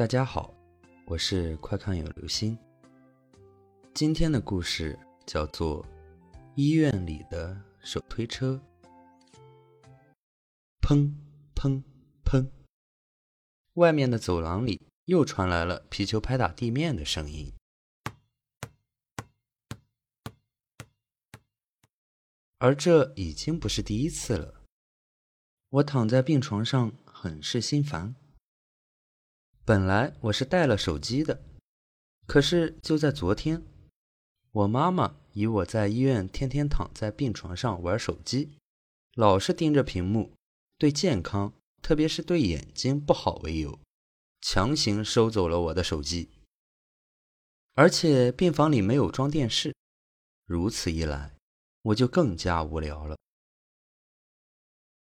大家好，我是快看有流星。今天的故事叫做《医院里的手推车》。砰砰砰！外面的走廊里又传来了皮球拍打地面的声音，而这已经不是第一次了。我躺在病床上，很是心烦。本来我是带了手机的，可是就在昨天，我妈妈以我在医院天天躺在病床上玩手机，老是盯着屏幕，对健康，特别是对眼睛不好为由，强行收走了我的手机。而且病房里没有装电视，如此一来，我就更加无聊了。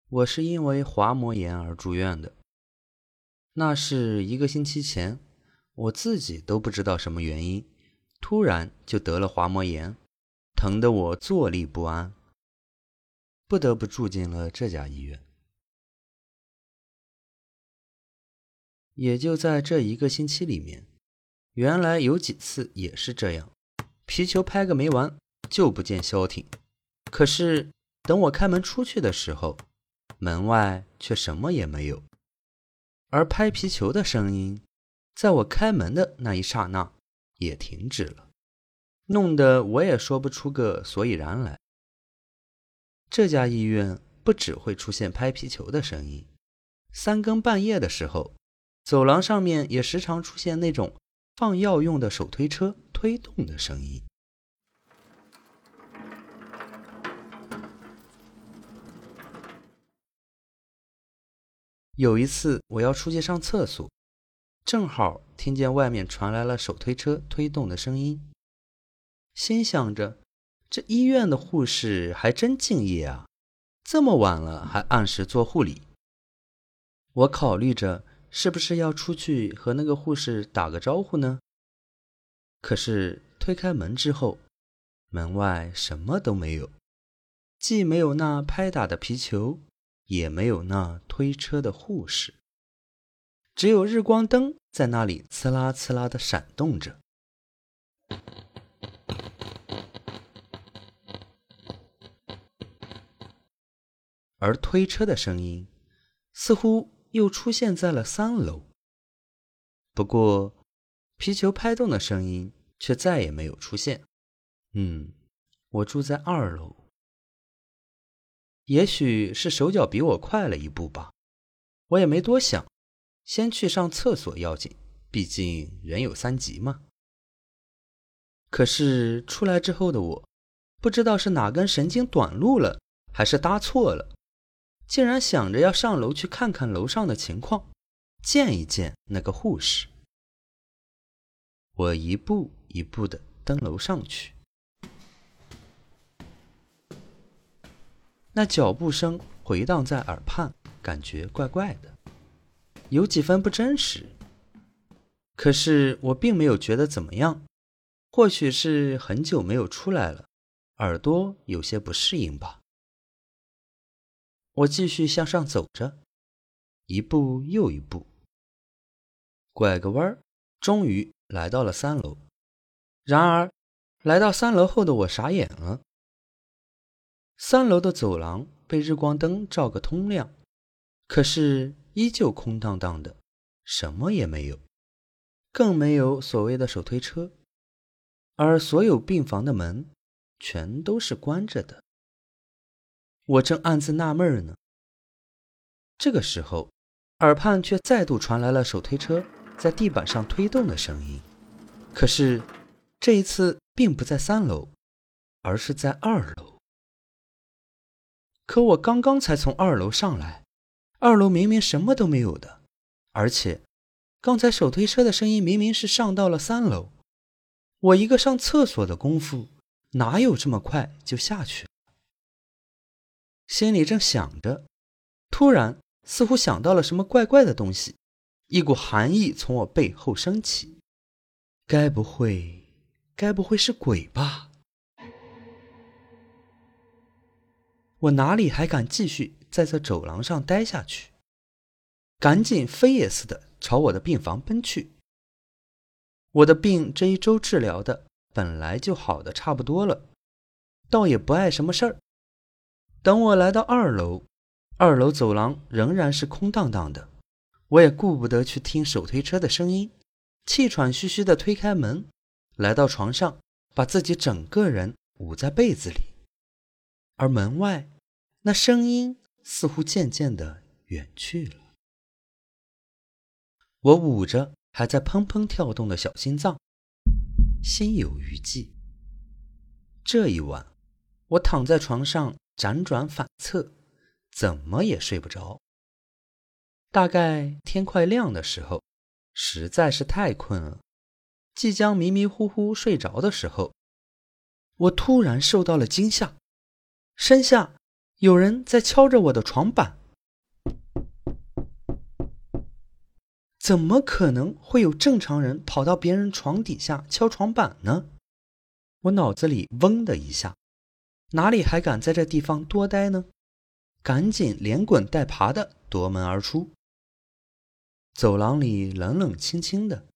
我是因为滑膜炎而住院的。那是一个星期前，我自己都不知道什么原因，突然就得了滑膜炎，疼得我坐立不安，不得不住进了这家医院。也就在这一个星期里面，原来有几次也是这样，皮球拍个没完，就不见消停。可是等我开门出去的时候，门外却什么也没有。而拍皮球的声音，在我开门的那一刹那也停止了，弄得我也说不出个所以然来。这家医院不只会出现拍皮球的声音，三更半夜的时候，走廊上面也时常出现那种放药用的手推车推动的声音。有一次，我要出去上厕所，正好听见外面传来了手推车推动的声音，心想着这医院的护士还真敬业啊，这么晚了还按时做护理。我考虑着是不是要出去和那个护士打个招呼呢？可是推开门之后，门外什么都没有，既没有那拍打的皮球。也没有那推车的护士，只有日光灯在那里呲啦呲啦的闪动着，而推车的声音似乎又出现在了三楼。不过，皮球拍动的声音却再也没有出现。嗯，我住在二楼。也许是手脚比我快了一步吧，我也没多想，先去上厕所要紧，毕竟人有三急嘛。可是出来之后的我，不知道是哪根神经短路了，还是搭错了，竟然想着要上楼去看看楼上的情况，见一见那个护士。我一步一步的登楼上去。那脚步声回荡在耳畔，感觉怪怪的，有几分不真实。可是我并没有觉得怎么样，或许是很久没有出来了，耳朵有些不适应吧。我继续向上走着，一步又一步，拐个弯儿，终于来到了三楼。然而，来到三楼后的我傻眼了。三楼的走廊被日光灯照个通亮，可是依旧空荡荡的，什么也没有，更没有所谓的手推车，而所有病房的门全都是关着的。我正暗自纳闷呢，这个时候，耳畔却再度传来了手推车在地板上推动的声音，可是这一次并不在三楼，而是在二楼。可我刚刚才从二楼上来，二楼明明什么都没有的，而且刚才手推车的声音明明是上到了三楼，我一个上厕所的功夫，哪有这么快就下去？心里正想着，突然似乎想到了什么怪怪的东西，一股寒意从我背后升起，该不会，该不会是鬼吧？我哪里还敢继续在这走廊上待下去？赶紧飞也似的朝我的病房奔去。我的病这一周治疗的本来就好的差不多了，倒也不碍什么事儿。等我来到二楼，二楼走廊仍然是空荡荡的，我也顾不得去听手推车的声音，气喘吁吁的推开门，来到床上，把自己整个人捂在被子里，而门外那声音似乎渐渐地远去了。我捂着还在砰砰跳动的小心脏，心有余悸。这一晚，我躺在床上辗转反侧，怎么也睡不着。大概天快亮的时候，实在是太困了，即将迷迷糊糊睡着的时候，我突然受到了惊吓，身下有人在敲着我的床板。怎么可能会有正常人跑到别人床底下敲床板呢？我脑子里嗡的一下，哪里还敢在这地方多待呢？赶紧连滚带爬的夺门而出。走廊里冷冷清清的，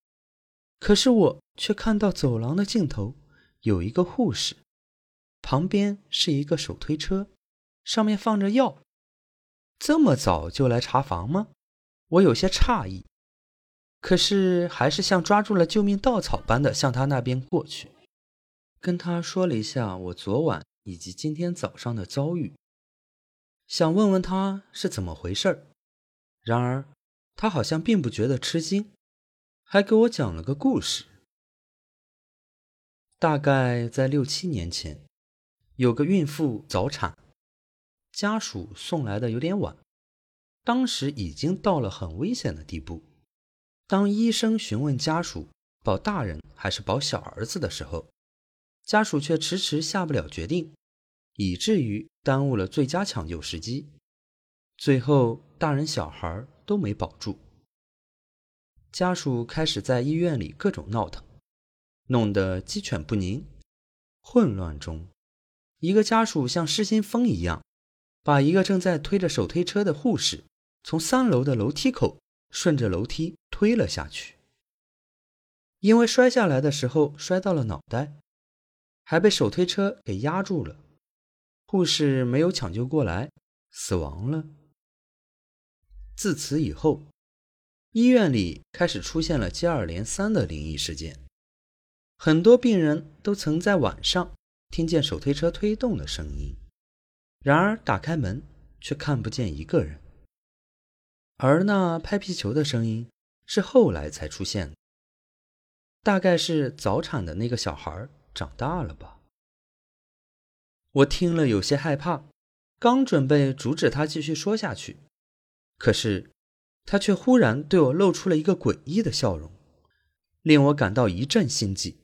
可是我却看到走廊的尽头有一个护士，旁边是一个手推车，上面放着药。这么早就来查房吗？我有些诧异。可是，还是像抓住了救命稻草般的向他那边过去，跟他说了一下我昨晚以及今天早上的遭遇，想问问他是怎么回事儿。然而，他好像并不觉得吃惊，还给我讲了个故事。大概在六七年前，有个孕妇早产，家属送来的有点晚，当时已经到了很危险的地步。当医生询问家属保大人还是保小儿子的时候，家属却迟迟下不了决定，以至于耽误了最佳抢救时机。最后，大人小孩都没保住。家属开始在医院里各种闹腾，弄得鸡犬不宁。混乱中，一个家属像失心疯一样，把一个正在推着手推车的护士从三楼的楼梯口。顺着楼梯推了下去，因为摔下来的时候摔到了脑袋，还被手推车给压住了。护士没有抢救过来，死亡了。自此以后，医院里开始出现了接二连三的灵异事件，很多病人都曾在晚上听见手推车推动的声音，然而打开门却看不见一个人。而那拍皮球的声音是后来才出现的，大概是早产的那个小孩长大了吧。我听了有些害怕，刚准备阻止他继续说下去，可是他却忽然对我露出了一个诡异的笑容，令我感到一阵心悸。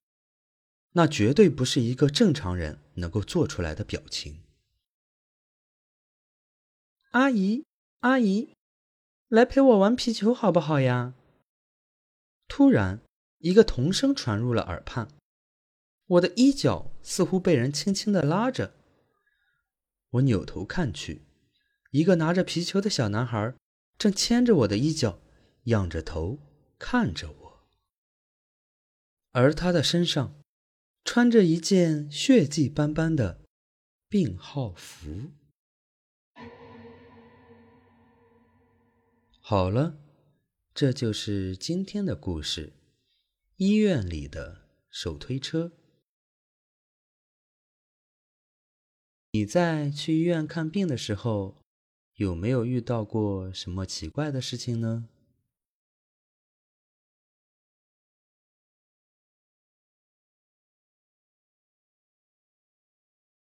那绝对不是一个正常人能够做出来的表情。阿姨，阿姨。来陪我玩皮球好不好呀？突然，一个童声传入了耳畔，我的衣角似乎被人轻轻的拉着。我扭头看去，一个拿着皮球的小男孩正牵着我的衣角，仰着头看着我，而他的身上穿着一件血迹斑斑的病号服。好了，这就是今天的故事。医院里的手推车。你在去医院看病的时候，有没有遇到过什么奇怪的事情呢？